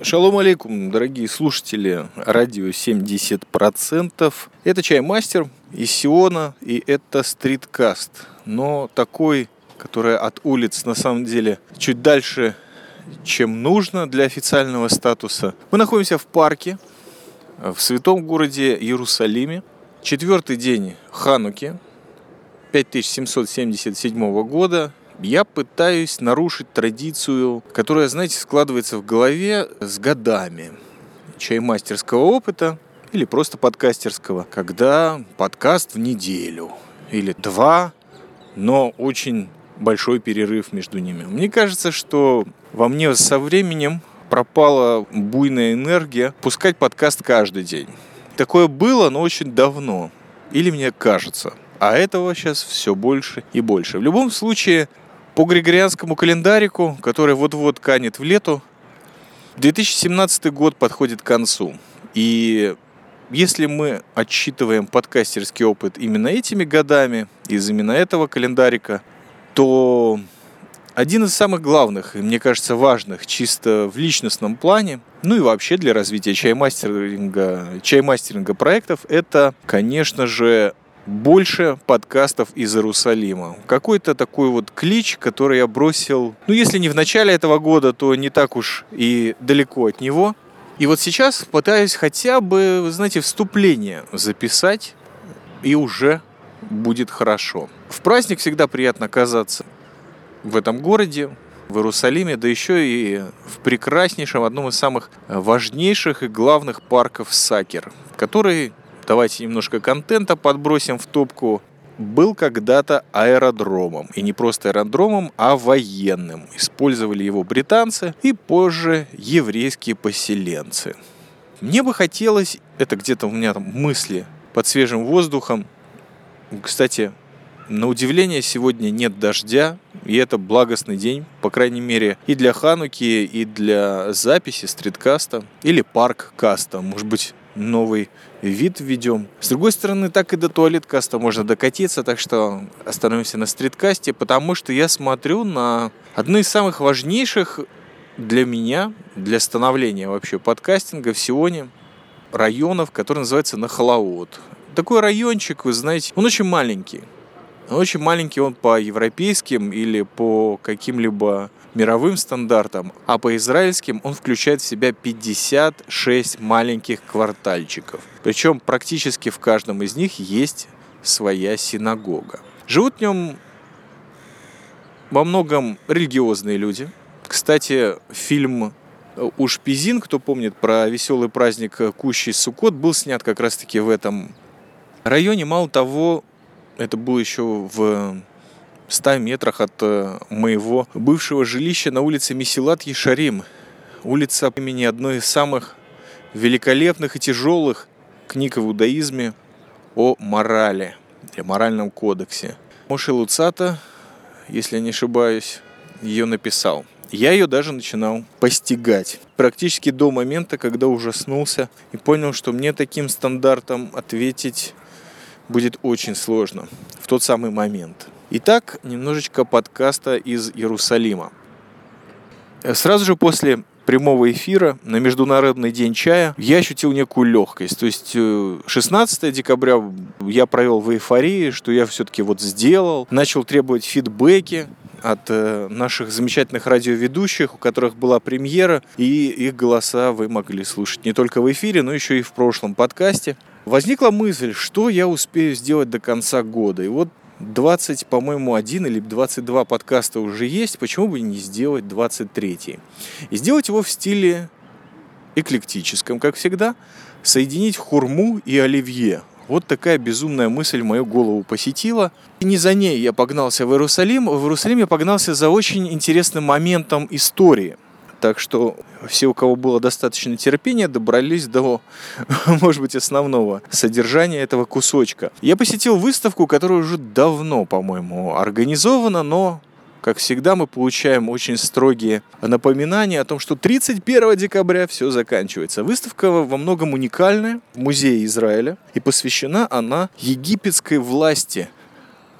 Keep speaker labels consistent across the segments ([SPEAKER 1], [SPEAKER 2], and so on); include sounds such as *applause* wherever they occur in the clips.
[SPEAKER 1] Шалом алейкум, дорогие слушатели радио 70%. Это Чаймастер из Сиона, и это стриткаст. Но такой, который от улиц на самом деле чуть дальше, чем нужно для официального статуса. Мы находимся в парке в святом городе Иерусалиме. Четвертый день Хануки 5777 года я пытаюсь нарушить традицию, которая, знаете, складывается в голове с годами чаймастерского опыта или просто подкастерского, когда подкаст в неделю или два, но очень большой перерыв между ними. Мне кажется, что во мне со временем пропала буйная энергия пускать подкаст каждый день. Такое было, но очень давно. Или мне кажется. А этого сейчас все больше и больше. В любом случае, по григорианскому календарику, который вот-вот канет в лету, 2017 год подходит к концу. И если мы отсчитываем подкастерский опыт именно этими годами, из именно этого календарика, то один из самых главных, и мне кажется, важных чисто в личностном плане, ну и вообще для развития чаймастеринга, чаймастеринга проектов, это, конечно же, больше подкастов из Иерусалима. Какой-то такой вот клич, который я бросил, ну если не в начале этого года, то не так уж и далеко от него. И вот сейчас пытаюсь хотя бы, вы знаете, вступление записать, и уже будет хорошо. В праздник всегда приятно оказаться в этом городе, в Иерусалиме, да еще и в прекраснейшем, одном из самых важнейших и главных парков Сакер, который давайте немножко контента подбросим в топку, был когда-то аэродромом. И не просто аэродромом, а военным. Использовали его британцы и позже еврейские поселенцы. Мне бы хотелось, это где-то у меня там мысли под свежим воздухом. Кстати, на удивление, сегодня нет дождя, и это благостный день, по крайней мере, и для Хануки, и для записи стриткаста, или парк-каста. Может быть, новый вид введем. С другой стороны, так и до туалет-каста можно докатиться, так что остановимся на стриткасте, потому что я смотрю на одну из самых важнейших для меня, для становления вообще подкастинга в Сионе районов, который называется Нахалаот. Такой райончик, вы знаете, он очень маленький. Очень маленький он по европейским или по каким-либо мировым стандартам, а по израильским он включает в себя 56 маленьких квартальчиков. Причем практически в каждом из них есть своя синагога. Живут в нем во многом религиозные люди. Кстати, фильм Ушпизин, кто помнит про веселый праздник Кущий Сукот, был снят как раз-таки в этом районе. Мало того, это было еще в 100 метрах от э, моего бывшего жилища на улице Месилат Ешарим. Улица имени одной из самых великолепных и тяжелых книг в иудаизме о морали, о моральном кодексе. Моши Луцата, если я не ошибаюсь, ее написал. Я ее даже начинал постигать. Практически до момента, когда ужаснулся и понял, что мне таким стандартом ответить будет очень сложно в тот самый момент. Итак, немножечко подкаста из Иерусалима. Сразу же после прямого эфира на Международный день чая я ощутил некую легкость. То есть 16 э, декабря я провел в эйфории, что я все-таки вот сделал, начал требовать фидбэки от э, наших замечательных радиоведущих, у которых была премьера, и их голоса вы могли слушать не только в эфире, но еще и в прошлом подкасте. Возникла мысль, что я успею сделать до конца года. И вот 20, по-моему, один или 22 подкаста уже есть, почему бы не сделать 23? И сделать его в стиле эклектическом, как всегда, соединить хурму и оливье. Вот такая безумная мысль мою голову посетила. И не за ней я погнался в Иерусалим. В Иерусалим я погнался за очень интересным моментом истории – так что все, у кого было достаточно терпения, добрались до, *laughs* может быть, основного содержания этого кусочка. Я посетил выставку, которая уже давно, по-моему, организована, но как всегда, мы получаем очень строгие напоминания о том, что 31 декабря все заканчивается. Выставка во многом уникальная в Музее Израиля, и посвящена она египетской власти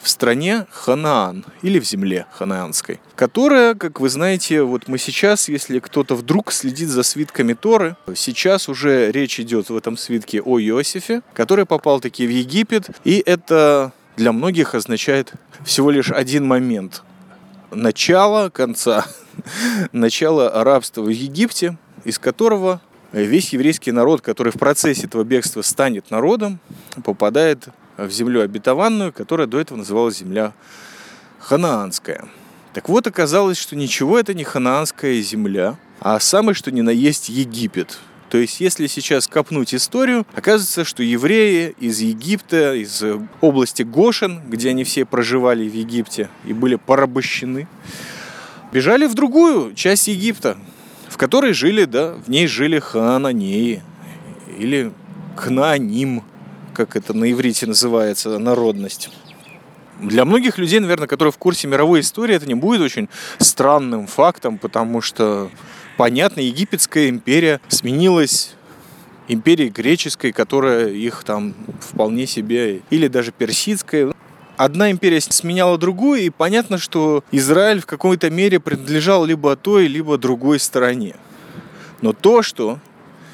[SPEAKER 1] в стране Ханаан или в земле ханаанской, которая, как вы знаете, вот мы сейчас, если кто-то вдруг следит за свитками Торы, сейчас уже речь идет в этом свитке о Иосифе, который попал таки в Египет, и это для многих означает всего лишь один момент. Начала конца, *laughs* начала рабства в Египте, из которого весь еврейский народ, который в процессе этого бегства станет народом, попадает в землю обетованную, которая до этого называлась земля ханаанская. Так вот, оказалось, что ничего это не ханаанская земля, а самое что ни на есть Египет. То есть, если сейчас копнуть историю, оказывается, что евреи из Египта, из области Гошин, где они все проживали в Египте и были порабощены, бежали в другую часть Египта, в которой жили, да, в ней жили хананеи или кнааним, как это на иврите называется, народность. Для многих людей, наверное, которые в курсе мировой истории, это не будет очень странным фактом, потому что, понятно, египетская империя сменилась империей греческой, которая их там вполне себе, или даже персидская. Одна империя сменяла другую, и понятно, что Израиль в какой-то мере принадлежал либо той, либо другой стороне. Но то, что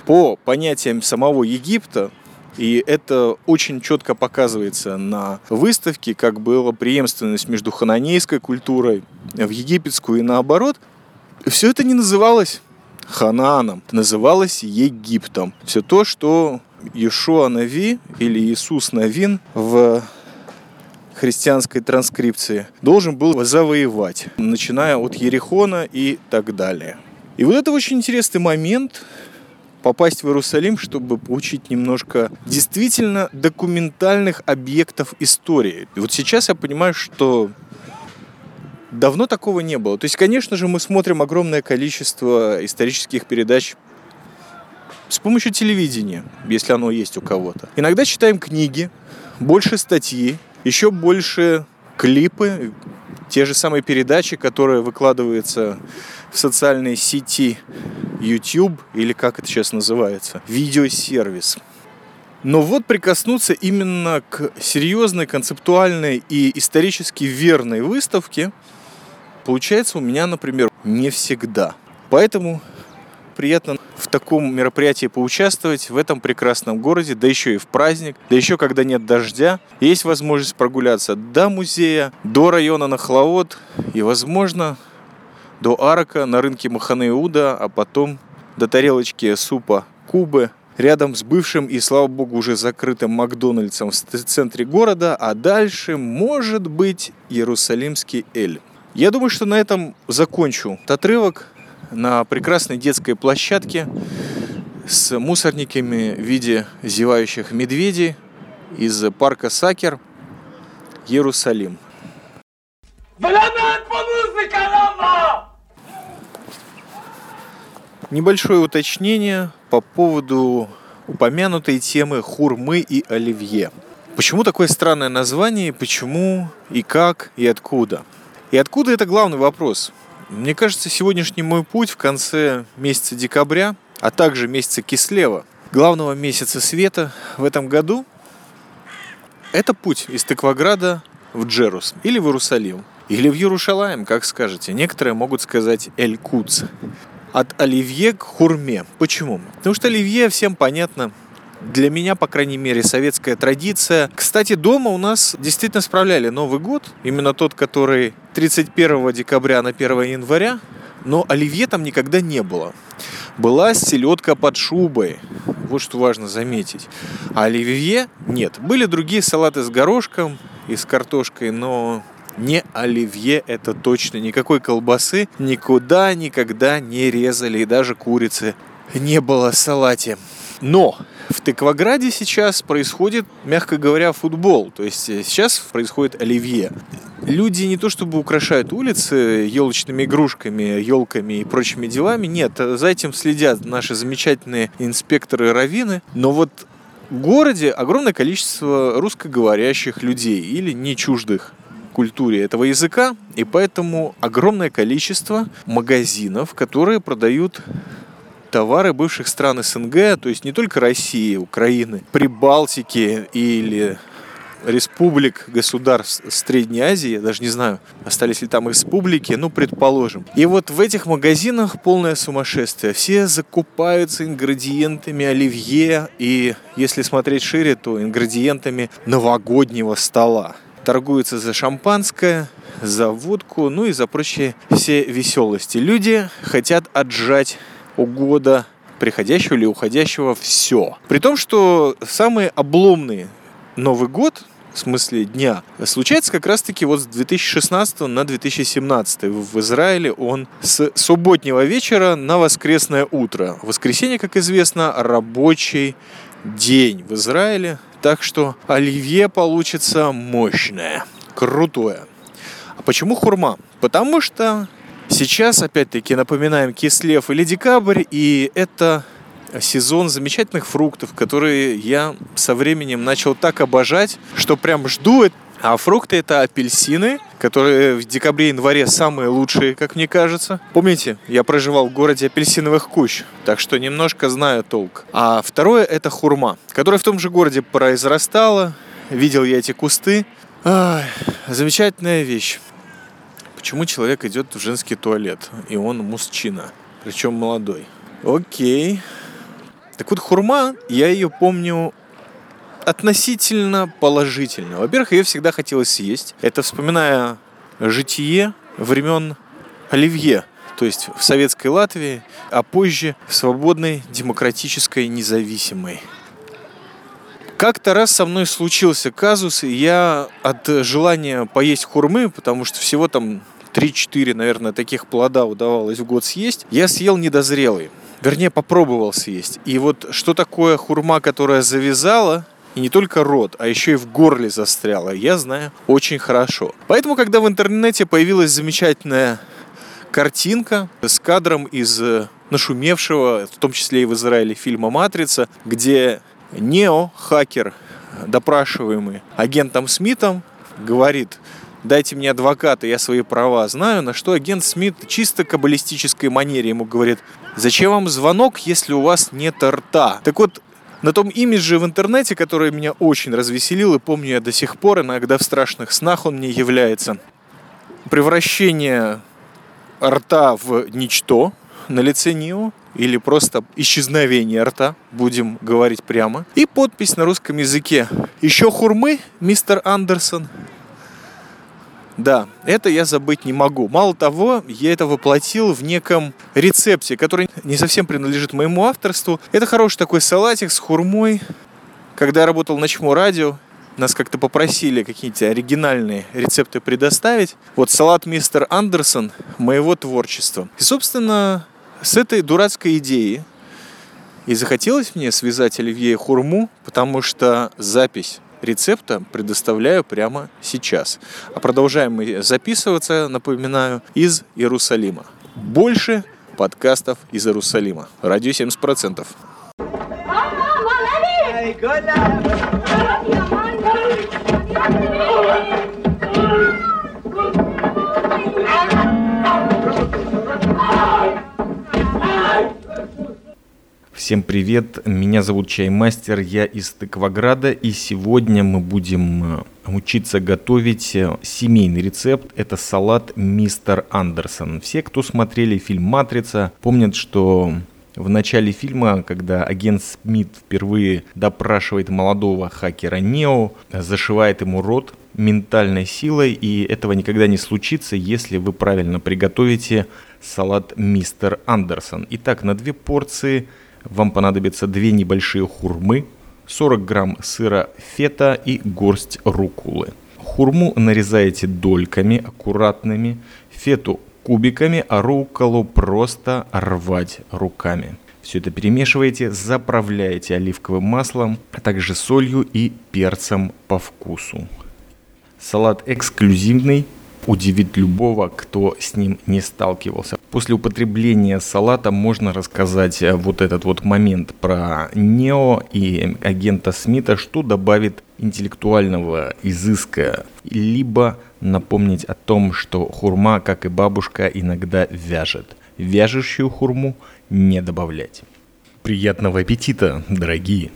[SPEAKER 1] по понятиям самого Египта и это очень четко показывается на выставке, как была преемственность между хананейской культурой в египетскую и наоборот. Все это не называлось Ханааном, называлось Египтом. Все то, что Иешуа Нави или Иисус Навин в христианской транскрипции должен был завоевать, начиная от Ерехона и так далее. И вот это очень интересный момент, попасть в Иерусалим, чтобы получить немножко действительно документальных объектов истории. И вот сейчас я понимаю, что давно такого не было. То есть, конечно же, мы смотрим огромное количество исторических передач с помощью телевидения, если оно есть у кого-то. Иногда читаем книги, больше статьи, еще больше клипы, те же самые передачи, которые выкладываются в социальной сети YouTube, или как это сейчас называется, видеосервис. Но вот прикоснуться именно к серьезной, концептуальной и исторически верной выставке получается у меня, например, не всегда. Поэтому приятно в таком мероприятии поучаствовать в этом прекрасном городе, да еще и в праздник, да еще когда нет дождя. Есть возможность прогуляться до музея, до района Нахлаот и, возможно, до арка на рынке Маханеуда, а потом до тарелочки супа Кубы рядом с бывшим и, слава богу, уже закрытым Макдональдсом в центре города, а дальше, может быть, Иерусалимский Эль. Я думаю, что на этом закончу отрывок на прекрасной детской площадке с мусорниками в виде зевающих медведей из парка Сакер, Иерусалим. Небольшое уточнение по поводу упомянутой темы хурмы и оливье. Почему такое странное название, почему и как и откуда? И откуда это главный вопрос? Мне кажется, сегодняшний мой путь в конце месяца декабря, а также месяца Кислева, главного месяца света в этом году, это путь из Тыкваграда в Джерус или в Иерусалим. Или в Иерушалаем, как скажете. Некоторые могут сказать Эль-Куц. От оливье к хурме. Почему? Потому что оливье всем понятно, для меня, по крайней мере, советская традиция. Кстати, дома у нас действительно справляли Новый год, именно тот, который 31 декабря на 1 января, но оливье там никогда не было. Была селедка под шубой, вот что важно заметить. А оливье нет. Были другие салаты с горошком и с картошкой, но не оливье это точно. Никакой колбасы никуда никогда не резали, и даже курицы не было в салате. Но в Тыкваграде сейчас происходит, мягко говоря, футбол. То есть э, сейчас происходит оливье. Люди не то чтобы украшают улицы елочными игрушками, елками и прочими делами. Нет, за этим следят наши замечательные инспекторы равины. Но вот в городе огромное количество русскоговорящих людей или не чуждых культуре этого языка, и поэтому огромное количество магазинов, которые продают товары бывших стран СНГ, то есть не только России, Украины, Прибалтики или республик, государств Средней Азии, я даже не знаю, остались ли там республики, ну, предположим. И вот в этих магазинах полное сумасшествие. Все закупаются ингредиентами оливье и, если смотреть шире, то ингредиентами новогоднего стола. Торгуются за шампанское, за водку, ну и за прочие все веселости. Люди хотят отжать у года приходящего или уходящего все. При том, что самые обломные Новый год в смысле дня, случается как раз-таки вот с 2016 на 2017. В Израиле он с субботнего вечера на воскресное утро. Воскресенье, как известно, рабочий день в Израиле. Так что оливье получится мощное, крутое. А почему хурма? Потому что сейчас, опять-таки, напоминаем Кислев или Декабрь, и это сезон замечательных фруктов, которые я со временем начал так обожать, что прям жду. А фрукты это апельсины, которые в декабре-январе самые лучшие, как мне кажется. Помните, я проживал в городе апельсиновых кущ, так что немножко знаю толк. А второе это хурма, которая в том же городе произрастала. Видел я эти кусты. Ай, замечательная вещь. Почему человек идет в женский туалет, и он мужчина, причем молодой? Окей. Так вот, хурма, я ее помню относительно положительно. Во-первых, ее всегда хотелось съесть. Это вспоминая житие времен Оливье, то есть в советской Латвии, а позже в свободной, демократической, независимой. Как-то раз со мной случился казус, и я от желания поесть хурмы, потому что всего там 3-4, наверное, таких плода удавалось в год съесть, я съел недозрелый. Вернее, попробовал съесть. И вот что такое хурма, которая завязала, и не только рот, а еще и в горле застряла, я знаю очень хорошо. Поэтому, когда в интернете появилась замечательная картинка с кадром из э, нашумевшего, в том числе и в Израиле, фильма «Матрица», где Нео, хакер, допрашиваемый агентом Смитом, говорит, дайте мне адвоката, я свои права знаю, на что агент Смит чисто каббалистической манере ему говорит, зачем вам звонок, если у вас нет рта? Так вот, на том имидже в интернете, который меня очень развеселил, и помню я до сих пор, иногда в страшных снах он мне является, превращение рта в ничто на лице Нио, или просто исчезновение рта, будем говорить прямо. И подпись на русском языке. Еще хурмы, мистер Андерсон. Да, это я забыть не могу. Мало того, я это воплотил в неком рецепте, который не совсем принадлежит моему авторству. Это хороший такой салатик с хурмой. Когда я работал на Чмо радио, нас как-то попросили какие-то оригинальные рецепты предоставить. Вот салат мистер Андерсон моего творчества. И, собственно, с этой дурацкой идеей и захотелось мне связать оливье хурму, потому что запись рецепта предоставляю прямо сейчас. А продолжаем мы записываться, напоминаю, из Иерусалима. Больше подкастов из Иерусалима. Радио 70%. Всем привет, меня зовут Чаймастер, я из Тыкваграда, и сегодня мы будем э, учиться готовить э, семейный рецепт. Это салат Мистер Андерсон. Все, кто смотрели фильм «Матрица», помнят, что в начале фильма, когда агент Смит впервые допрашивает молодого хакера Нео, зашивает ему рот ментальной силой, и этого никогда не случится, если вы правильно приготовите салат Мистер Андерсон. Итак, на две порции – вам понадобится две небольшие хурмы, 40 грамм сыра фета и горсть рукулы. Хурму нарезаете дольками аккуратными, фету кубиками, а руколу просто рвать руками. Все это перемешиваете, заправляете оливковым маслом, а также солью и перцем по вкусу. Салат эксклюзивный, удивит любого, кто с ним не сталкивался. После употребления салата можно рассказать э, вот этот вот момент про Нео и агента Смита, что добавит интеллектуального изыска, либо напомнить о том, что хурма, как и бабушка, иногда вяжет. Вяжущую хурму не добавлять. Приятного аппетита, дорогие!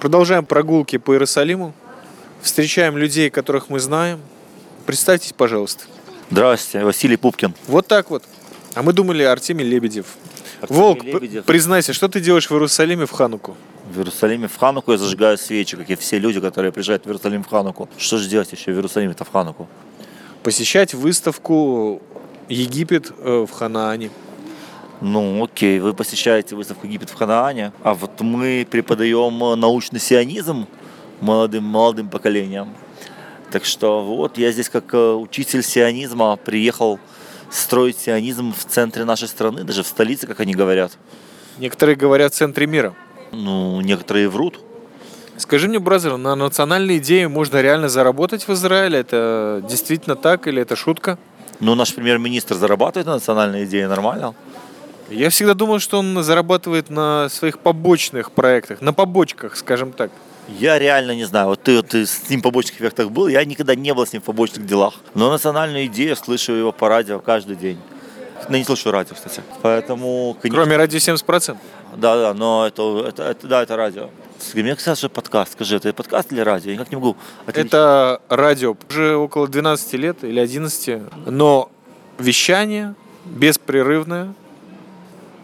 [SPEAKER 1] Продолжаем прогулки по Иерусалиму. встречаем людей, которых мы знаем. Представьтесь, пожалуйста.
[SPEAKER 2] Здравствуйте, Василий Пупкин.
[SPEAKER 1] Вот так вот. А мы думали Артемий Лебедев.
[SPEAKER 2] Артемий
[SPEAKER 1] Волк,
[SPEAKER 2] Лебедев.
[SPEAKER 1] признайся, что ты делаешь в Иерусалиме в Хануку?
[SPEAKER 2] В Иерусалиме в Хануку я зажигаю свечи, как и все люди, которые приезжают в Иерусалим в Хануку. Что же делать еще в Иерусалиме-то в Хануку?
[SPEAKER 1] Посещать выставку Египет э, в Ханаане.
[SPEAKER 2] Ну, окей, вы посещаете выставку Египет в Ханаане, а вот мы преподаем научный сионизм молодым, молодым поколениям. Так что вот я здесь как э, учитель сионизма приехал строить сионизм в центре нашей страны, даже в столице, как они говорят.
[SPEAKER 1] Некоторые говорят в центре мира.
[SPEAKER 2] Ну, некоторые врут.
[SPEAKER 1] Скажи мне, бразер, на национальной идее можно реально заработать в Израиле? Это действительно так или это шутка?
[SPEAKER 2] Ну, наш премьер-министр зарабатывает на национальной идее нормально.
[SPEAKER 1] Я всегда думал, что он зарабатывает на своих побочных проектах, на побочках, скажем так.
[SPEAKER 2] Я реально не знаю, вот ты, вот ты с ним в побочных эффектах был, я никогда не был с ним в побочных делах. Но национальную идею слышу его по радио каждый день. Ну, не слушаю радио, кстати. Поэтому, конечно,
[SPEAKER 1] Кроме радио 70%.
[SPEAKER 2] да, да, но это, это, это- да, это радио. Скажи, Мне казалось, что подкаст. Скажи, это подкаст или радио? Я никак не могу отличить.
[SPEAKER 1] Это радио уже около 12 лет или 11, но вещание беспрерывное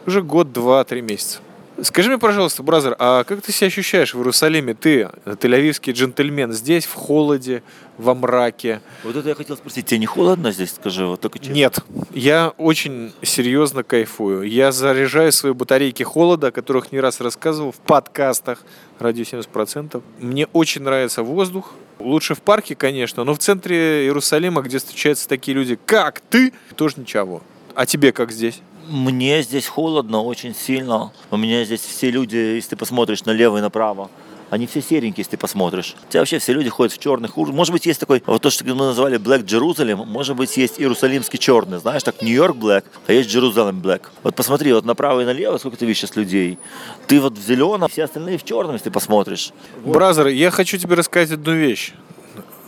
[SPEAKER 1] уже год, два, три месяца. Скажи мне, пожалуйста, бразер, а как ты себя ощущаешь в Иерусалиме? Ты, тель-авивский джентльмен, здесь в холоде, во мраке.
[SPEAKER 2] Вот это я хотел спросить, тебе не холодно здесь, скажи, вот только честно?
[SPEAKER 1] Нет, я очень серьезно кайфую. Я заряжаю свои батарейки холода, о которых не раз рассказывал в подкастах «Радио 70%». Мне очень нравится воздух. Лучше в парке, конечно, но в центре Иерусалима, где встречаются такие люди, как ты, тоже ничего. А тебе как здесь?
[SPEAKER 2] Мне здесь холодно очень сильно. У меня здесь все люди, если ты посмотришь налево и направо, они все серенькие, если ты посмотришь. У тебя вообще все люди ходят в черных. Может быть, есть такой, вот то, что мы называли Black Jerusalem, может быть, есть иерусалимский черный, знаешь, так Нью-Йорк Black, а есть Jerusalem Black. Вот посмотри, вот направо и налево, сколько ты видишь сейчас людей. Ты вот в зеленом, все остальные в черном, если ты посмотришь.
[SPEAKER 1] Бразер, я хочу тебе рассказать одну вещь.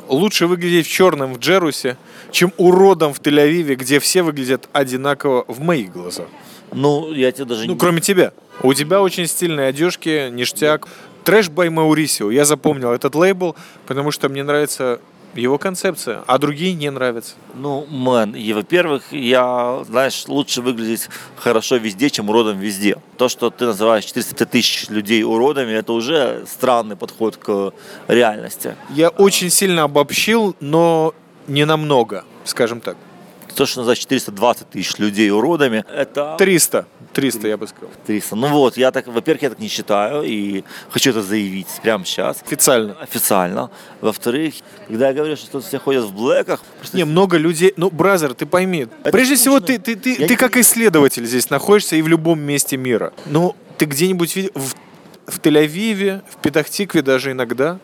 [SPEAKER 1] Лучше выглядеть в черном в Джерусе, чем уродом в Тель-Авиве, где все выглядят одинаково в моих глазах.
[SPEAKER 2] Ну, я тебе даже
[SPEAKER 1] Ну,
[SPEAKER 2] не...
[SPEAKER 1] кроме тебя. У тебя очень стильные одежки, ништяк. Trash by Mauricio. Я запомнил этот лейбл, потому что мне нравится его концепция, а другие не нравятся.
[SPEAKER 2] Ну, man, и, во-первых, я, знаешь, лучше выглядеть хорошо везде, чем уродом везде. То, что ты называешь 400 тысяч людей уродами, это уже странный подход к реальности.
[SPEAKER 1] Я очень сильно обобщил, но не намного, скажем так.
[SPEAKER 2] То, что называешь 420 тысяч людей уродами, это
[SPEAKER 1] 300. 300, я бы сказал.
[SPEAKER 2] 300. Ну вот, я так, во-первых, я так не считаю, и хочу это заявить прямо сейчас.
[SPEAKER 1] Официально.
[SPEAKER 2] Официально. Во-вторых, когда я говорю, что тут все ходят в блэках, просто
[SPEAKER 1] Не, много людей. Ну, бразер, ты пойми.
[SPEAKER 2] Это
[SPEAKER 1] Прежде всего,
[SPEAKER 2] скучно.
[SPEAKER 1] ты, ты, ты,
[SPEAKER 2] Я
[SPEAKER 1] ты
[SPEAKER 2] не
[SPEAKER 1] как исследователь здесь находишься и в любом месте мира. Ну, ты где-нибудь видел в, в Тель-Авиве, в Петахтикве даже иногда,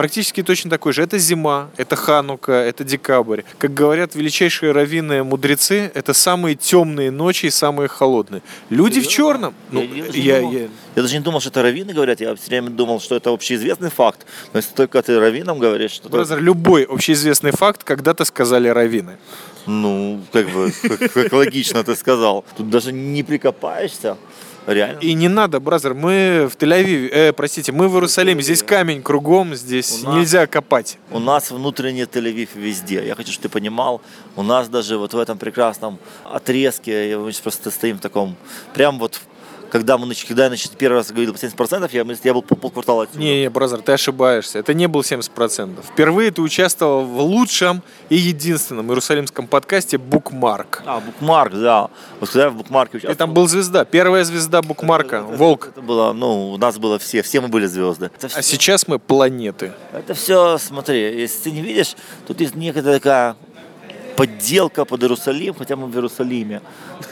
[SPEAKER 1] практически точно такой же. Это зима, это Ханука, это декабрь. Как говорят величайшие раввины мудрецы, это самые темные ночи и самые холодные. Люди в черном. Ну,
[SPEAKER 2] Я- я
[SPEAKER 1] я, я-
[SPEAKER 2] Я даже не думал, что это раввины говорят, я все время думал, что это общеизвестный факт. Но если только ты раввинам говоришь, что...
[SPEAKER 1] Бразер, любой общеизвестный факт когда-то сказали раввины.
[SPEAKER 2] Ну, как бы, как, как логично ты сказал. Тут даже не прикопаешься. Реально.
[SPEAKER 1] И не надо, бразер, мы в Тель-Авиве, э, простите, мы в Иерусалиме, здесь камень кругом, здесь
[SPEAKER 2] У нас-
[SPEAKER 1] нельзя копать.
[SPEAKER 2] У нас внутренний Тель-Авив везде. Я хочу, чтобы ты понимал, у нас даже вот в этом прекрасном отрезке, мы сейчас просто стоим в таком, прям вот, когда, мы, когда я нач- первый раз говорил по 70%, я, я был пол- полквартала отсюда.
[SPEAKER 1] Не, не, бразер, ты ошибаешься. Это не был 70%. Впервые ты участвовал в лучшем и единственном иерусалимском подкасте «Букмарк».
[SPEAKER 2] А, букмарк, да. Вот когда я в букмарке участвовал.
[SPEAKER 1] там был звезда, первая звезда Букмарка,
[SPEAKER 2] это-
[SPEAKER 1] Волк.
[SPEAKER 2] Это было, ну, у нас было все, все мы были звезды. Это
[SPEAKER 1] А
[SPEAKER 2] всё-
[SPEAKER 1] сейчас мы планеты.
[SPEAKER 2] Это все, смотри, если ты не видишь, тут есть некая такая подделка под Иерусалим, хотя мы в Иерусалиме.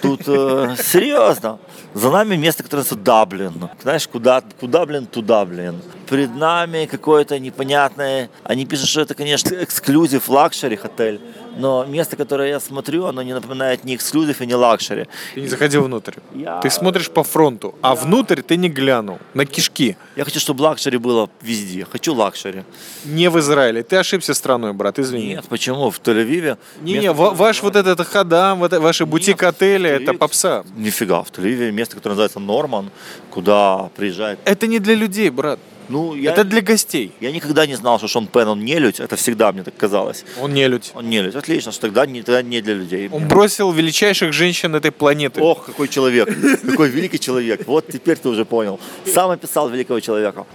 [SPEAKER 2] Тут э, серьезно. За нами место, которое называется Даблин. Знаешь, куда, куда, блин, туда, блин. Перед нами какое-то непонятное... Они пишут, что это, конечно, эксклюзив luxury отель. Но место, которое я смотрю, оно не напоминает ни эксклюзив и ни luxury.
[SPEAKER 1] Ты не заходил внутрь.
[SPEAKER 2] Я-
[SPEAKER 1] Ты смотришь по фронту, а внутрь ты не глянул. На кишки.
[SPEAKER 2] Я хочу, чтобы luxury было везде. Хочу luxury.
[SPEAKER 1] Не в Израиле. Ты ошибся страной, брат, извини.
[SPEAKER 2] Нет, почему? В Тель-Авиве...
[SPEAKER 1] Не-не,
[SPEAKER 2] место,
[SPEAKER 1] ва- ваш вот этот ходам, вот э- ваши бутик-отели, это попса.
[SPEAKER 2] Нифига, в Тель-Авиве место, которое называется Норман, куда приезжает...
[SPEAKER 1] Это не для людей, брат.
[SPEAKER 2] Ну, я,
[SPEAKER 1] Это для гостей.
[SPEAKER 2] я никогда не знал, что Шон Пен, он не людь. Это всегда мне так казалось.
[SPEAKER 1] Он не людь.
[SPEAKER 2] Он не людь. Отлично, что тогда не, тогда не для людей.
[SPEAKER 1] Он бросил величайших женщин этой планеты.
[SPEAKER 2] Ох, какой человек. Какой великий человек. Вот теперь ты уже понял. Сам описал великого человека.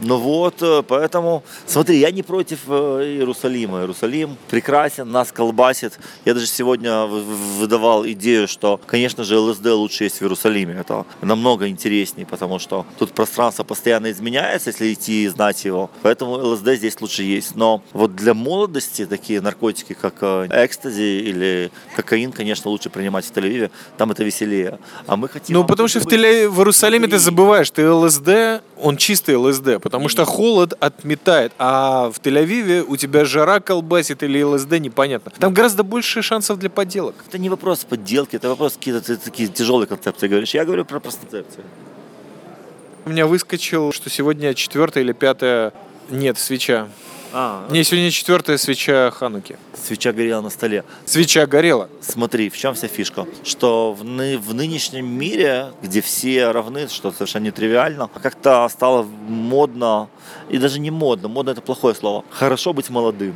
[SPEAKER 2] Ну вот, э, поэтому, смотри, я не против э, Иерусалима. Иерусалим прекрасен, нас колбасит. Я даже сегодня выдавал идею, что, конечно же, ЛСД лучше есть в Иерусалиме. Это намного интереснее, потому что тут пространство постоянно изменяется, если идти и знать его. Поэтому ЛСД здесь лучше есть. Но вот для молодости такие наркотики, как э, экстази или кокаин, конечно, лучше принимать в Тель-Авиве. Там это веселее. А мы хотим...
[SPEAKER 1] Ну, потому что в, Теле- в Иерусалиме ты забываешь, ты ЛСД, он чистый ЛСД, потому что холод отметает, а в Тель-Авиве у тебя жара колбасит или ЛСД, непонятно. Там гораздо больше шансов для подделок.
[SPEAKER 2] Это не вопрос подделки, это вопрос какие-то такие тяжелые концепции говоришь. Я говорю про концепции.
[SPEAKER 1] У меня выскочил, что сегодня четвертая или пятая... Нет, свеча.
[SPEAKER 2] А,
[SPEAKER 1] Не, сегодня четвертая свеча Хануки.
[SPEAKER 2] свеча горела на столе.
[SPEAKER 1] Свеча горела.
[SPEAKER 2] Смотри, в чем вся фишка? Что в, ны- в нынешнем мире, где все равны, что совершенно нетривиально, как-то стало модно, и даже не модно, модно это плохое слово, хорошо быть молодым.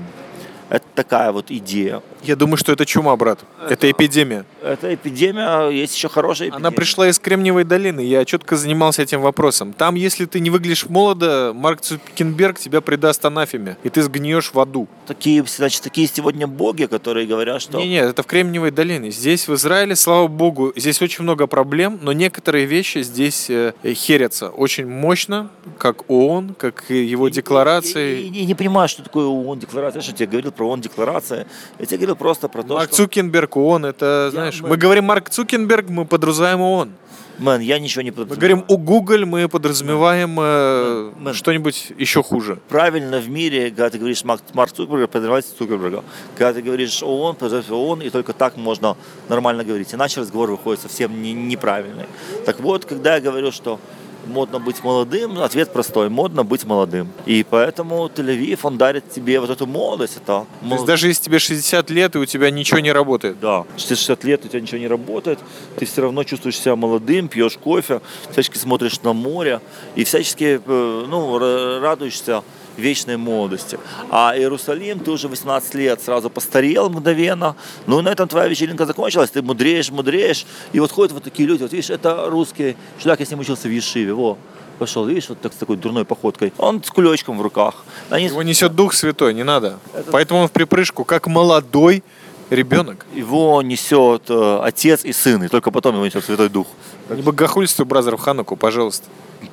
[SPEAKER 2] Это такая вот идея.
[SPEAKER 1] Я думаю, что это чума, брат. Это эпидемия.
[SPEAKER 2] Это эпидемия, есть еще хорошая эпидемия.
[SPEAKER 1] Она пришла из Кремниевой долины. Я четко занимался этим вопросом. Там, если ты не выглядишь молодо, Марк Цукенберг тебя предаст анафеме, и ты сгниешь в аду.
[SPEAKER 2] Такие, значит, такие сегодня боги, которые говорят, что...
[SPEAKER 1] Не-не, это в Кремниевой долине. Здесь, в Израиле, слава богу, здесь очень много проблем, но некоторые вещи здесь э, херятся очень мощно, как ООН, как его декларации.
[SPEAKER 2] Я, я- я не понимаю, что такое ООН декларация. Я что тебе говорил про ООН декларация? Я тебе говорил просто про то,
[SPEAKER 1] Марк
[SPEAKER 2] что...
[SPEAKER 1] Цукенберг, ООН, это, знаешь,
[SPEAKER 2] мы-
[SPEAKER 1] мы говорим Марк Цукенберг, мы подразумеваем ООН.
[SPEAKER 2] Мэн, я ничего не
[SPEAKER 1] Мы
[SPEAKER 2] подразумеваю.
[SPEAKER 1] говорим у Google, мы подразумеваем э,
[SPEAKER 2] мэн.
[SPEAKER 1] что-нибудь еще хуже.
[SPEAKER 2] Правильно в мире, когда ты говоришь Марк, Марк Цукерберг, подразумевается Цукерберга. Когда ты говоришь ООН, подразумевается ООН, и только так можно нормально говорить. Иначе разговор выходит совсем не- неправильный. Так вот, когда я говорю, что модно быть молодым, ответ простой. Модно быть молодым. И поэтому Тель-Авив, он дарит тебе вот эту молодость. Это
[SPEAKER 1] То есть даже если тебе 60 лет и у тебя ничего не работает.
[SPEAKER 2] Да, 60 лет у тебя ничего не работает, ты все равно чувствуешь себя молодым, пьешь кофе, всячески смотришь на море и всячески э, ну, ра- радуешься вечной молодости. А Иерусалим, ты уже 18 лет сразу постарел мгновенно, ну и на этом твоя вечеринка закончилась, ты мудреешь, мудреешь, и вот ходят вот такие люди, вот видишь, это русский чудак, я с ним учился в Ешиве, во, пошел, видишь, вот так с такой дурной походкой, он с кулечком в руках. Они
[SPEAKER 1] Его несет Дух Святой, не надо. Поэтому он в припрыжку, как молодой ребенок.
[SPEAKER 2] его несет э, отец и сын, и только потом его несет Святой Дух.
[SPEAKER 1] Не богохульствуй, бразер, в Хануку, пожалуйста.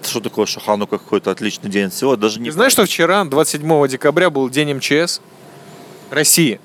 [SPEAKER 2] Что такое Шаханука какой-то отличный день всего? Даже не
[SPEAKER 1] Ты знаешь, что вчера, 27 декабря, был день МЧС России?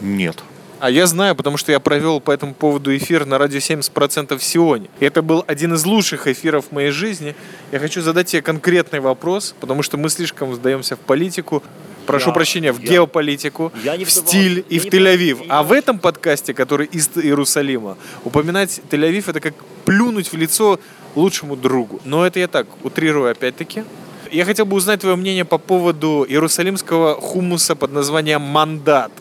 [SPEAKER 2] Нет.
[SPEAKER 1] А я знаю, потому что я провел по этому поводу эфир на радио 70% в Сионе. И это был один из лучших эфиров в моей жизни. Я хочу задать тебе конкретный вопрос, потому что мы слишком вдаемся в политику. Прошу
[SPEAKER 2] Я-
[SPEAKER 1] прощения, в
[SPEAKER 2] я-
[SPEAKER 1] геополитику,
[SPEAKER 2] я не
[SPEAKER 1] в стиль и в Тель-Авив. А в этом подкасте, который из Иерусалима, упоминать Тель-Авив это как плюнуть в лицо лучшему другу. Но это я так, утрирую опять-таки. Я хотел бы узнать твое мнение по поводу иерусалимского хумуса под названием «Мандат».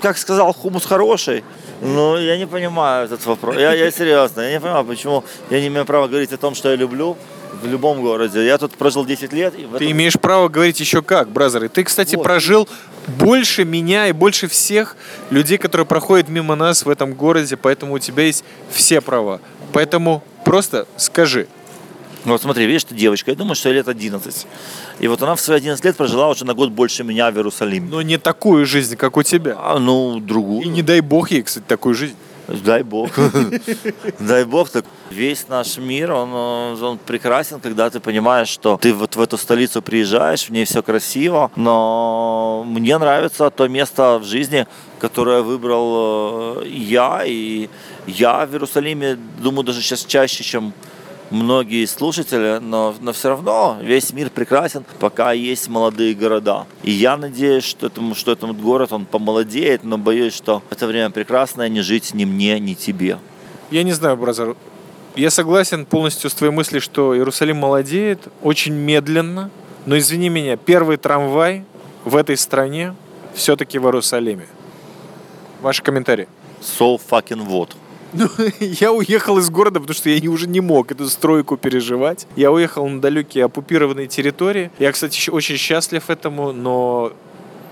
[SPEAKER 2] Как сказал, хумус хороший. Ну, я не понимаю этот вопрос. Я, я *laughs* серьезно, я не понимаю, почему я не имею права говорить о том, что я люблю в любом городе. Я тут прожил 10 лет. И
[SPEAKER 1] Ты
[SPEAKER 2] этом-
[SPEAKER 1] имеешь право говорить еще как, бразер. И ты, кстати,
[SPEAKER 2] Вот.
[SPEAKER 1] прожил больше меня и больше всех людей, которые проходят мимо нас в этом городе, поэтому у тебя есть все права. Поэтому просто скажи.
[SPEAKER 2] Вот смотри, видишь, ты девочка, я думаю, что ей лет 11. И вот она в свои 11 лет прожила уже на год больше меня в Иерусалиме.
[SPEAKER 1] Но не такую жизнь, как у тебя.
[SPEAKER 2] А, ну, другую.
[SPEAKER 1] И не дай бог ей, кстати, такую жизнь.
[SPEAKER 2] Дай бог. *laughs* Дай бог. Так весь наш мир, он, э, он прекрасен, когда ты понимаешь, что ты вот в эту столицу приезжаешь, в ней все красиво, но мне нравится то место в жизни, которое выбрал э, я, и я в Иерусалиме, думаю, даже сейчас чаще, чем многие слушатели, но, но все равно весь мир прекрасен, пока есть молодые города. И я надеюсь, что, этому, что этот город, он помолодеет, но боюсь, что это время прекрасное, не жить ни мне, ни тебе.
[SPEAKER 1] Я не знаю, бразер. Я согласен полностью с твоей мыслью, что Иерусалим молодеет очень медленно. Но извини меня, первый трамвай в этой стране все-таки в Иерусалиме. Ваши комментарии.
[SPEAKER 2] So fucking what.
[SPEAKER 1] Ну, *laughs* я уехал из города, потому что я уже не мог эту стройку переживать. Я уехал на далекие оккупированные территории. Я, кстати, очень счастлив этому, но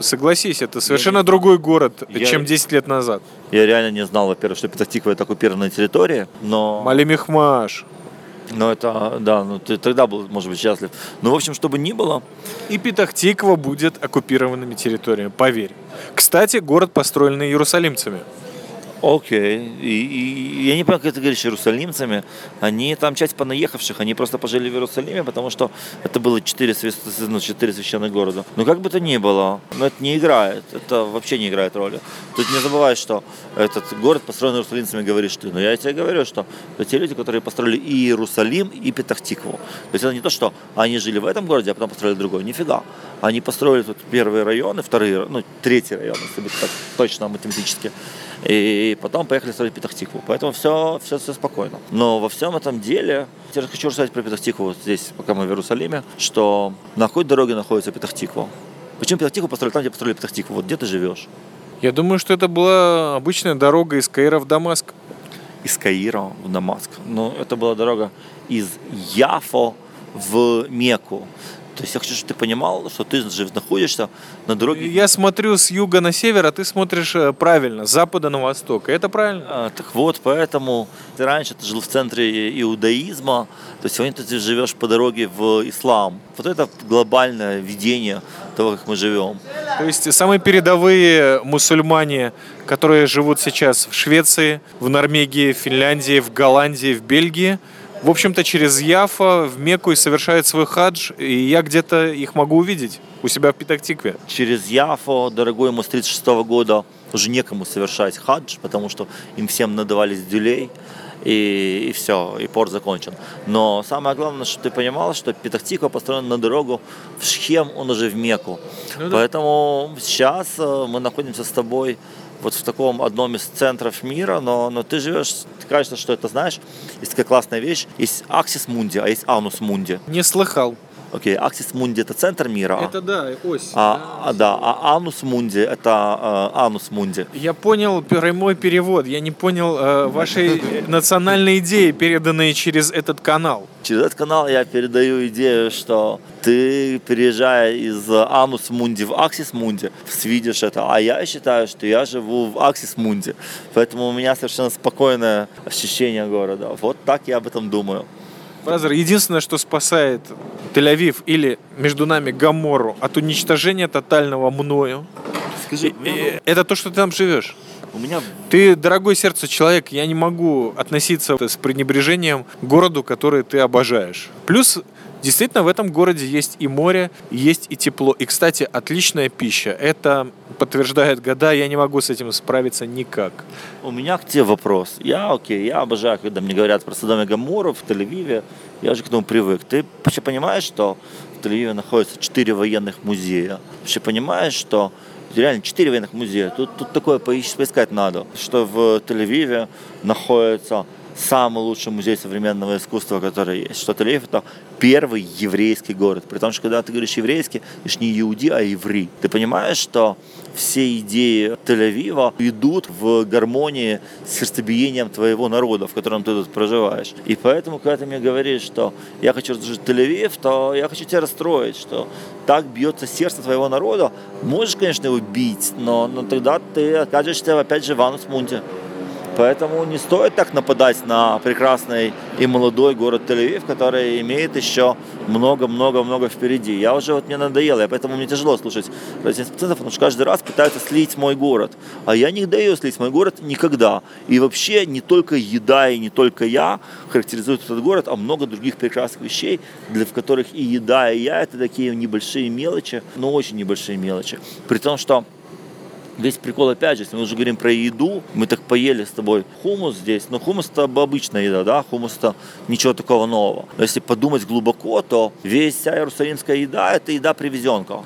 [SPEAKER 1] согласись, это совершенно я, другой город, я, чем 10 лет назад.
[SPEAKER 2] Я реально не знал, во-первых, что Петахтиква это оккупированная территория, но...
[SPEAKER 1] Малимихмаш.
[SPEAKER 2] Ну, это, да, ну ты тогда был, может быть, счастлив. Ну, в общем, чтобы ни было.
[SPEAKER 1] И Петахтиква будет оккупированными территориями, поверь. Кстати, город построен иерусалимцами.
[SPEAKER 2] Окей. Okay. И, и я не понимаю, как ты говоришь, иерусалимцами. Они там часть понаехавших, они просто пожили в Иерусалиме, потому что это было четыре, ну, четыре священных города. Но как бы то ни было, но это не играет. Это вообще не играет роли. Тут не забывай, что этот город построен иерусалимцами, говоришь ты. Но я тебе говорю, что это те люди, которые построили и Иерусалим, и Петахтикву. То есть это не то, что они жили в этом городе, а потом построили другой. Нифига. Они построили тут первые районы, вторые, ну, третий район, если быть так точно математически и потом поехали строить Петахтикву. Поэтому все, все, все спокойно. Но во всем этом деле, я хочу рассказать про Петахтикву вот здесь, пока мы в Иерусалиме, что на какой дороге находится Петахтиква? Почему Петахтикву построили там, где построили Петахтикву? Вот где ты живешь?
[SPEAKER 1] Я думаю, что это была обычная дорога из Каира в Дамаск.
[SPEAKER 2] Из Каира в Дамаск. Но это была дорога из Яфо в Мекку. То есть я хочу, чтобы ты понимал, что ты же находишься на дороге.
[SPEAKER 1] Я смотрю с юга на север, а ты смотришь э, правильно, с запада на восток. Это правильно?
[SPEAKER 2] А, так вот, поэтому ты раньше ты жил в центре иудаизма, то сегодня ты живешь по дороге в ислам. Вот это глобальное видение того, как мы живем.
[SPEAKER 1] То есть самые передовые мусульмане, которые живут сейчас в Швеции, в Норвегии, в Финляндии, в Голландии, в Бельгии – в общем-то, через Яфа в Мекку и совершают свой хадж, и я где-то их могу увидеть у себя в Питактикве.
[SPEAKER 2] Через Яфа, дорогой ему с 36 года, уже некому совершать хадж, потому что им всем надавались дюлей, и, и все, и порт закончен. Но самое главное, что ты понимал, что Петахтиква построен на дорогу в Шхем, он уже в Мекку. Ну, да. Поэтому сейчас э, мы находимся с тобой вот в таком одном из центров мира, но, но ты живешь, ты кажется, что это знаешь, есть такая классная вещь, есть Аксис Мунди, а есть Анус Мунди.
[SPEAKER 1] Не слыхал.
[SPEAKER 2] Окей. Аксис Мунди это центр мира.
[SPEAKER 1] Это да, ось.
[SPEAKER 2] А, да, а, да, а Анус Мунди это э, Анус Мунди.
[SPEAKER 1] Я понял прямой перевод, я не понял э, вашей национальной идеи, переданные через этот канал.
[SPEAKER 2] Через этот канал я передаю идею, что ты, переезжая из Anus Mundi в Axis Mundi, видишь это, а я считаю, что я живу в Axis Mundi, поэтому у меня совершенно спокойное ощущение города. Вот так я об этом думаю.
[SPEAKER 1] Brother, единственное, что спасает Тель-Авив или между нами Гамору от уничтожения тотального мною, Скажи, и, это то, что ты там живешь.
[SPEAKER 2] У меня...
[SPEAKER 1] Ты, дорогой сердце человек, я не могу относиться с пренебрежением к городу, который ты обожаешь. Плюс Действительно, в этом городе есть и море, есть и тепло. И, кстати, отличная пища. Это подтверждает года, я не могу с этим справиться никак.
[SPEAKER 2] У меня к тебе вопрос. Я, окей, я обожаю, когда мне говорят про Содом и Гамору в Тель-Авиве. Я уже к этому привык. Ты вообще понимаешь, что в Тель-Авиве находится четыре военных музея? Вообще понимаешь, что реально четыре военных музея. Тут, тут такое поискать надо, что в Тель-Авиве находится самый лучший музей современного искусства, который есть. Что Тель-Авив это первый еврейский город. При том, что когда ты говоришь еврейский, ты не иуди, а еврей. Ты понимаешь, что все идеи Тель-Авива идут в гармонии с сердцебиением твоего народа, в котором ты тут проживаешь. И поэтому, когда ты мне говоришь, что я хочу разрушить Тель-Авив, то я хочу тебя расстроить, что так бьется сердце твоего народа. Можешь, конечно, его бить, но, но тогда ты окажешься опять же в Анус Мунте. Поэтому не стоит так нападать на прекрасный и молодой город Тель-Авив, который имеет еще много-много-много впереди. Я уже вот мне надоело, и поэтому мне тяжело слушать 70%, потому что каждый раз пытаются слить мой город. А я не даю слить мой город никогда. И вообще не только еда и не только я характеризуют этот город, а много других прекрасных вещей, для в которых и еда, и я это такие небольшие мелочи, но очень небольшие мелочи. При том, что Весь прикол, опять же, если мы уже говорим про еду, мы так поели с тобой хумус здесь, но хумус это обычная еда, да, хумус это ничего такого нового. Но если подумать глубоко, то весь вся иерусалимская еда это еда привезенка.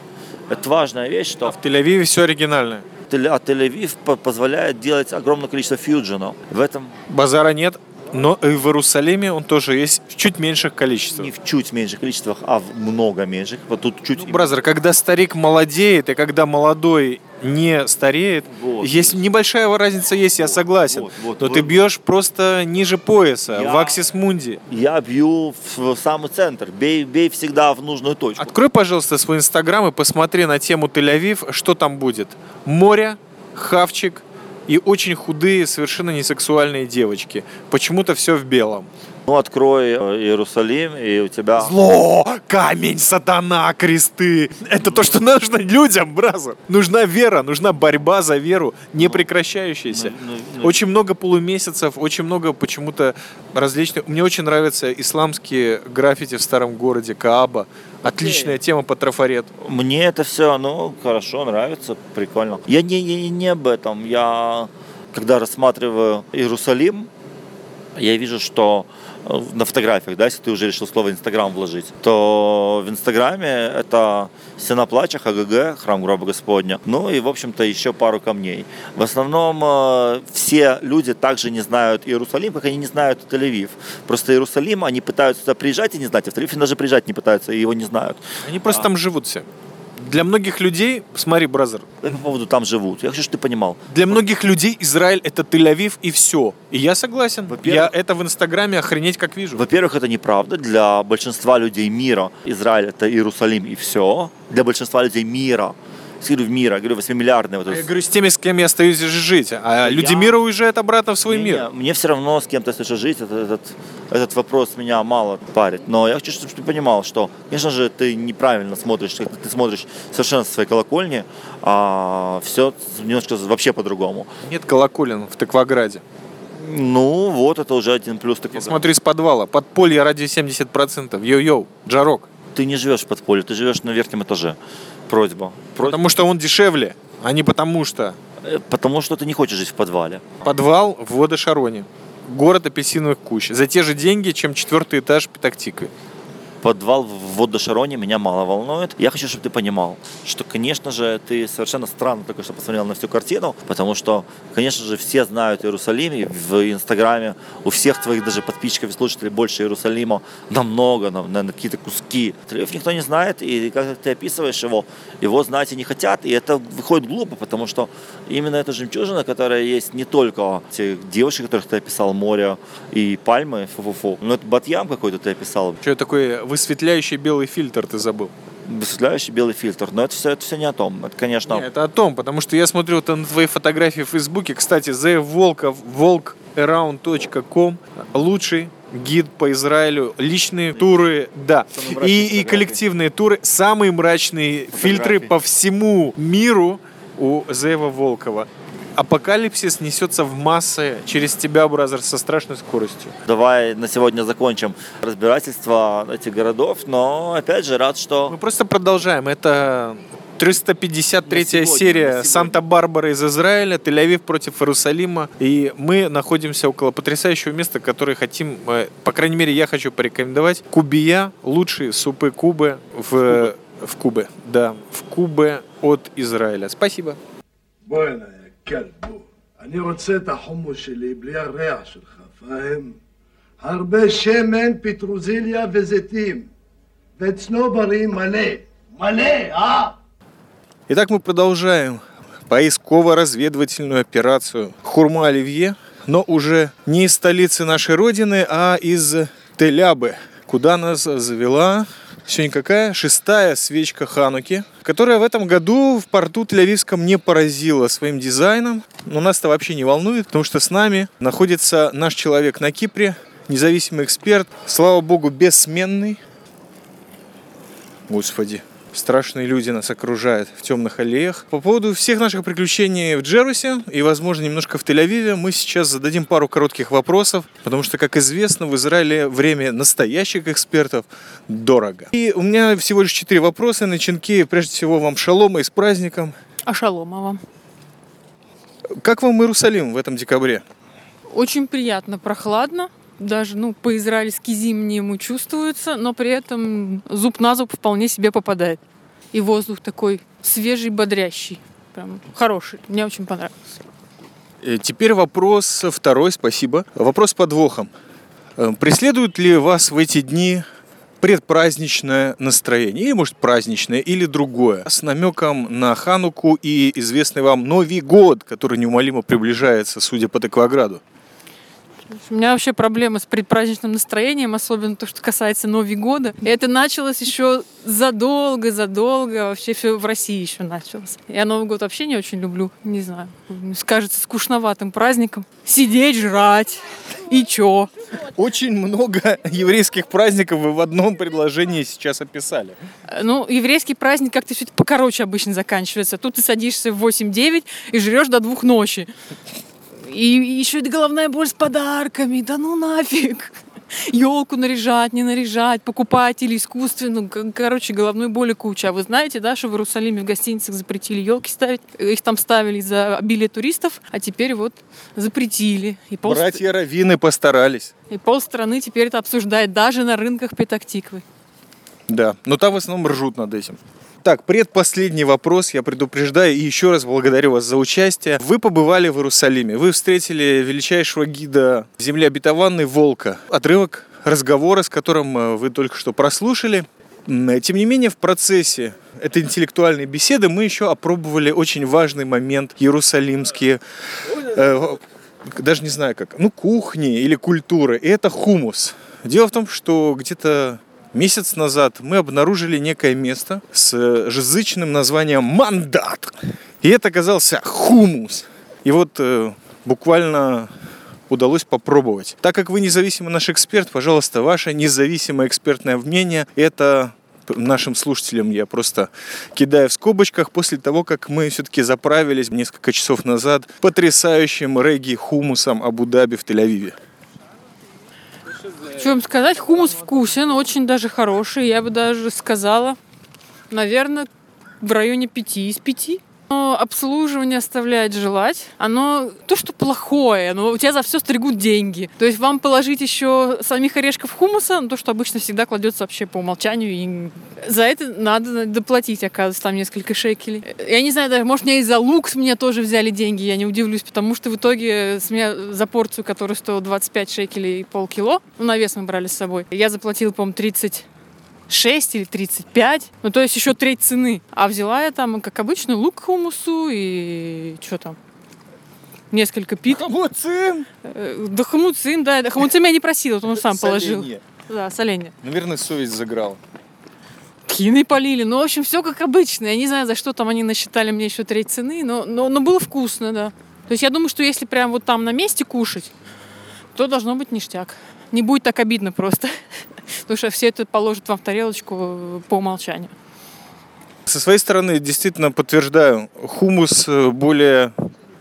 [SPEAKER 2] Это важная вещь, что...
[SPEAKER 1] А в Тель-Авиве все оригинальное.
[SPEAKER 2] А Тель-Авив позволяет делать огромное количество фьюджена. В этом...
[SPEAKER 1] Базара нет, но и в Иерусалиме он тоже есть в чуть меньших количествах.
[SPEAKER 2] Не в чуть меньших количествах, а в много меньших. Вот тут чуть...
[SPEAKER 1] Ну, бразер, когда старик молодеет, и когда молодой не стареет.
[SPEAKER 2] Вот.
[SPEAKER 1] Есть небольшая разница есть, я согласен.
[SPEAKER 2] Вот, вот,
[SPEAKER 1] но
[SPEAKER 2] вот.
[SPEAKER 1] ты бьешь просто ниже пояса,
[SPEAKER 2] Я-
[SPEAKER 1] в аксис мунди.
[SPEAKER 2] Я бью в самый центр. Бей, бей всегда в нужную точку.
[SPEAKER 1] Открой, пожалуйста, свой инстаграм и посмотри на тему Тель-Авив, что там будет. Море, хавчик и очень худые, совершенно несексуальные девочки. Почему-то все в белом.
[SPEAKER 2] Ну, открой э, Иерусалим, и у тебя...
[SPEAKER 1] Зло, камень, сатана, кресты. Это то, что нужно людям, бразер. Нужна вера, нужна борьба за веру, не прекращающаяся.
[SPEAKER 2] Ну, ну, ну.
[SPEAKER 1] Очень много полумесяцев, очень много почему-то различных... Мне очень нравятся исламские граффити в старом городе Кааба. Отличная тема по трафарету.
[SPEAKER 2] Мне это все, ну, хорошо, нравится, прикольно. Я не, не, не об этом. Я, когда рассматриваю Иерусалим, я вижу, что на фотографиях, да, если ты уже решил слово Инстаграм вложить, то в Инстаграме это Стена плача, ХГГ, Храм Гроба Господня, ну и, в общем-то, еще пару камней. В основном э, все люди также не знают Иерусалим, как они не знают Тель-Авив. Просто Иерусалим, они пытаются туда приезжать и не знать, а в Тель-Авив даже приезжать не пытаются, и его не знают.
[SPEAKER 1] Они просто там живут все. Для многих людей, смотри, бразер,
[SPEAKER 2] Я по поводу там живут. Я хочу, чтобы ты понимал.
[SPEAKER 1] для многих людей Израиль это Тель-Авив и все. И я согласен. Я это в Инстаграме охренеть как вижу.
[SPEAKER 2] Во-первых, это неправда. Для большинства людей мира Израиль это Иерусалим и все. Для большинства людей мира, я говорю, мира, я говорю, 8-миллиардный. Вот
[SPEAKER 1] Я
[SPEAKER 2] этот-
[SPEAKER 1] говорю, с теми, с кем я остаюсь жить. А люди
[SPEAKER 2] Я-
[SPEAKER 1] мира уезжают обратно в свой
[SPEAKER 2] Не,
[SPEAKER 1] мир.
[SPEAKER 2] не, Мне все равно с кем-то если жить, этот, этот, этот вопрос меня мало парит. Но я хочу, чтобы ты понимал, что, конечно же, ты неправильно смотришь, ты смотришь совершенно со своей колокольни, а все немножко вообще по-другому.
[SPEAKER 1] Нет колоколен в Тыкваграде.
[SPEAKER 2] Ну, вот это уже один плюс.
[SPEAKER 1] Я смотрю из подвала. Подполье ради 70%. Йоу-йоу, Джарок.
[SPEAKER 2] Ты не живешь в подполье, ты живешь на верхнем этаже. Просьба. Просьба.
[SPEAKER 1] Потому что он дешевле, а не потому что.
[SPEAKER 2] Э, Потому что ты не хочешь жить в подвале.
[SPEAKER 1] Подвал в Ход-а-Шароне. Город апельсиновых кущ. За те же деньги, чем четвертый этаж Петах-Тиквы.
[SPEAKER 2] Подвал в Ход-а-Шароне меня мало волнует. Я хочу, чтобы ты понимал, что, конечно же, ты совершенно странно только что посмотрел на всю картину, потому что, конечно же, все знают Иерусалим, и в Инстаграме у всех твоих даже подписчиков и слушателей больше Иерусалима намного, на, на- какие-то куски. Тель-Авив никто не знает, и как ты описываешь его, его знать и не хотят, и это выходит глупо, потому что именно эта жемчужина, которая есть не только те девушки, которых ты описал, море и пальмы, фу-фу-фу, но это Батьям какой-то ты описал,
[SPEAKER 1] Что такое высветляющий белый фильтр ты забыл?
[SPEAKER 2] высветляющий белый фильтр. Но это все, это все не о том. Это, конечно,
[SPEAKER 1] Не, это о том, потому что я смотрю вот на твои фотографии в Фейсбуке. Кстати, The Волков, Volkaround.com лучший гид по Израилю, личные туры, да, и, и коллективные туры, самые мрачные фильтры по всему миру у Зева Волкова апокалипсис несется в массы через тебя, Brother, со страшной скоростью.
[SPEAKER 2] Давай на сегодня закончим разбирательство этих городов, но опять же рад, что...
[SPEAKER 1] Мы просто продолжаем. Это 353
[SPEAKER 2] сегодня,
[SPEAKER 1] серия Санта-Барбара из Израиля, Тель-Авив против Иерусалима. И мы находимся около потрясающего места, которое хотим, э, по крайней мере, я хочу порекомендовать. Кубия, лучшие супы Кубы в, в Кубе. Да, в Кубе от Израиля. Спасибо.
[SPEAKER 3] Больно. הנה, יא כלב, בוא. אני רוצה את החומוס שלי בלי הריח שלך, פאהם? הרבה שמן, פטרוזיליה וזיתים. וצנוברים מלא. מלא, אה?
[SPEAKER 1] Итак, мы продолжаем поисково-разведывательную операцию Хурма Оливье, но уже не из столицы нашей родины, а из Телябы, куда нас завела сегодня какая? Шестая свечка Хануки, которая в этом году в порту Тель-Авивском не поразила своим дизайном. Но нас это вообще не волнует, потому что с нами находится наш человек на Кипре, независимый эксперт, слава богу, бессменный, Господи, страшные люди нас окружают в темных аллеях. По поводу всех наших приключений в Джерусе и, возможно, немножко в Тель-Авиве, мы сейчас зададим пару коротких вопросов, потому что, как известно, в Израиле время настоящих экспертов дорого. И у меня всего лишь четыре вопроса, начинки. Прежде всего, вам шалома и с праздником.
[SPEAKER 4] А Шаломова.
[SPEAKER 1] Как вам Иерусалим в этом декабре?
[SPEAKER 4] Очень приятно, прохладно. Даже, ну, по-израильски зимнему чувствуется, но при этом зуб на зуб вполне себе попадает. И воздух такой свежий, бодрящий. Прям хороший. Мне очень понравилось.
[SPEAKER 1] Э, Теперь вопрос второй, спасибо. Вопрос подвохом. Э, Преследуют ли вас в эти дни предпраздничное настроение, или, может, праздничное, или другое, с намеком на Хануку и известный вам Новый год, который неумолимо приближается, судя по Текваграду.
[SPEAKER 4] У меня вообще проблемы с предпраздничным настроением, особенно то, что касается Нового года. И это началось еще задолго-задолго, вообще все в России еще началось. Я Новый год вообще не очень люблю, не знаю. Кажется скучноватым праздником. Сидеть, жрать. И чё?
[SPEAKER 1] Очень много еврейских праздников вы в одном предложении сейчас описали.
[SPEAKER 4] Ну, еврейский праздник как-то чуть покороче обычно заканчивается. Тут ты садишься в 8-9 и жрешь до двух ночи. И еще и головная боль с подарками. Да ну нафиг. Елку наряжать, не наряжать, покупать или искусственную. Короче, головной боли куча. А вы знаете, да, что в Иерусалиме в гостиницах запретили елки ставить? Их там ставили за обилие туристов, а теперь вот запретили.
[SPEAKER 1] И пол... Братья Равины постарались.
[SPEAKER 4] И полстраны теперь это обсуждает, даже на рынках Петактиквы.
[SPEAKER 1] Да, но там в основном ржут над этим. Так, предпоследний вопрос, я предупреждаю и еще раз благодарю вас за участие. Вы побывали в Иерусалиме, вы встретили величайшего гида земли обетованной Волка. Отрывок разговора, с которым э, вы только что прослушали. Тем не менее, в процессе этой интеллектуальной беседы мы еще опробовали очень важный момент иерусалимские, э, даже не знаю как, ну, кухни или культуры. И это хумус. Дело в том, что где-то Месяц назад мы обнаружили некое место с язычным названием «Мандат». И это оказался хумус. И вот э, буквально удалось попробовать. Так как вы независимый наш эксперт, пожалуйста, ваше независимое экспертное мнение – это нашим слушателям я просто кидаю в скобочках после того, как мы все-таки заправились несколько часов назад потрясающим регги хумусом Абу-Даби в Тель-Авиве.
[SPEAKER 4] Что вам сказать, хумус вкусен, очень даже хороший. Я бы даже сказала, наверное, в районе 5 из 5 обслуживание оставляет желать. Оно то, что плохое, но у тебя за все стригут деньги. То есть вам положить еще самих орешков хумуса, ну, то, что обычно всегда кладется вообще по умолчанию, и за это надо доплатить, оказывается, там несколько шекелей. Я не знаю, даже, может, мне и за лук меня тоже взяли деньги, я не удивлюсь, потому что в итоге с меня за порцию, которая стоила 25 шекелей и полкило, ну, на вес мы брали с собой, я заплатила, по-моему, 30 6 или 35. Ну, то есть еще треть цены. А взяла я там, как обычно, лук хумусу и что там? Несколько пит.
[SPEAKER 1] Хамуцин?
[SPEAKER 4] Э, да хамуцин, да. Хамуцин я не просила, вот он сам положил. Да, соленье.
[SPEAKER 1] Наверное, совесть заграла.
[SPEAKER 4] Кины полили. Ну, в общем, все как обычно. Я не знаю, за что там они насчитали мне еще треть цены, но, но, но было вкусно, да. То есть я думаю, что если прям вот там на месте кушать, то должно быть ништяк. Не будет так обидно просто. Потому что все это положат вам в тарелочку э, по умолчанию.
[SPEAKER 1] Со своей стороны, действительно подтверждаю, хумус э, более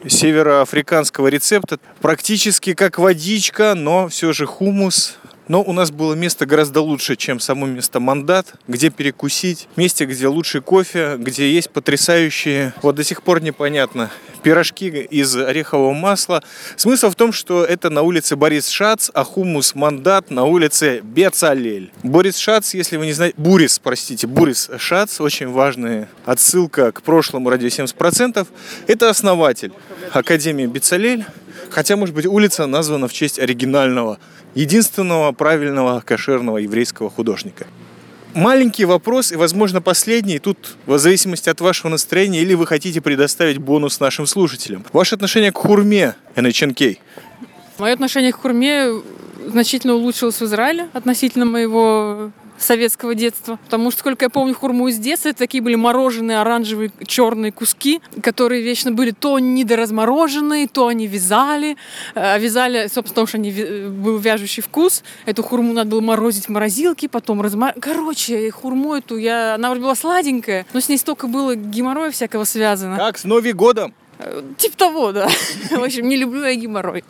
[SPEAKER 1] североафриканского рецепта. Практически как водичка, но все же хумус но у нас было место гораздо лучше, чем само место Мандат, где перекусить, месте, где лучший кофе, где есть потрясающие, вот до сих пор непонятно, пирожки из орехового масла. Смысл в том, что это на улице Борис Шац, а хумус Мандат на улице Бецалель. Борис Шац, если вы не знаете, Бурис, простите, Бурис Шац, очень важная отсылка к прошлому радио 70%. Это основатель Академии Бецалель, хотя, может быть, улица названа в честь оригинального единственного правильного кошерного еврейского художника. Маленький вопрос и, возможно, последний. Тут в зависимости от вашего настроения или вы хотите предоставить бонус нашим слушателям. Ваше отношение к хурме, NHNK?
[SPEAKER 4] Мое отношение к хурме значительно улучшилось в Израиле относительно моего советского детства. Потому что, сколько я помню хурму из детства, это такие были мороженые оранжевые черные куски, которые вечно были то недоразмороженные, то они вязали. А вязали, собственно, потому что они был вяжущий вкус. Эту хурму надо было морозить в морозилке, потом размор... Короче, хурму эту я... Она вроде была сладенькая, но с ней столько было геморроя всякого связано.
[SPEAKER 1] Как с Новым годом?
[SPEAKER 4] Типа того, да. *laughs* В общем, не люблю я геморрой.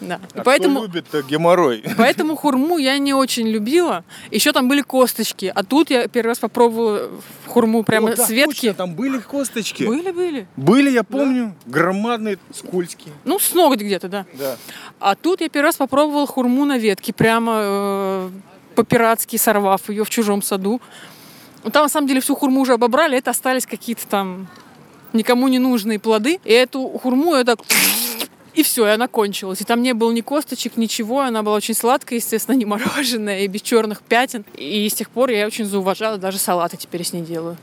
[SPEAKER 1] Да. А поэтому, кто любит геморрой? *laughs*
[SPEAKER 4] Поэтому хурму я не очень любила. Еще там были косточки. А тут я первый раз попробовала хурму прямо О, да, с ветки. Точно,
[SPEAKER 1] там были косточки.
[SPEAKER 4] Были, были.
[SPEAKER 1] Были, я помню. Да. Громадные, скользкие.
[SPEAKER 4] Ну, с ноготь где-то, да.
[SPEAKER 1] Да.
[SPEAKER 4] А тут я первый раз попробовала хурму на ветке. Прямо э, по-пиратски сорвав ее в чужом саду. Там, на самом деле, всю хурму уже обобрали. Это остались какие-то там никому не нужные плоды. И эту хурму я так И все, и она кончилась. И там не было ни косточек, ничего. Она была очень сладкая, естественно, *laughs* не мороженое, и без черных пятен. И с тех пор я очень зауважала, даже салаты теперь с ней делаю.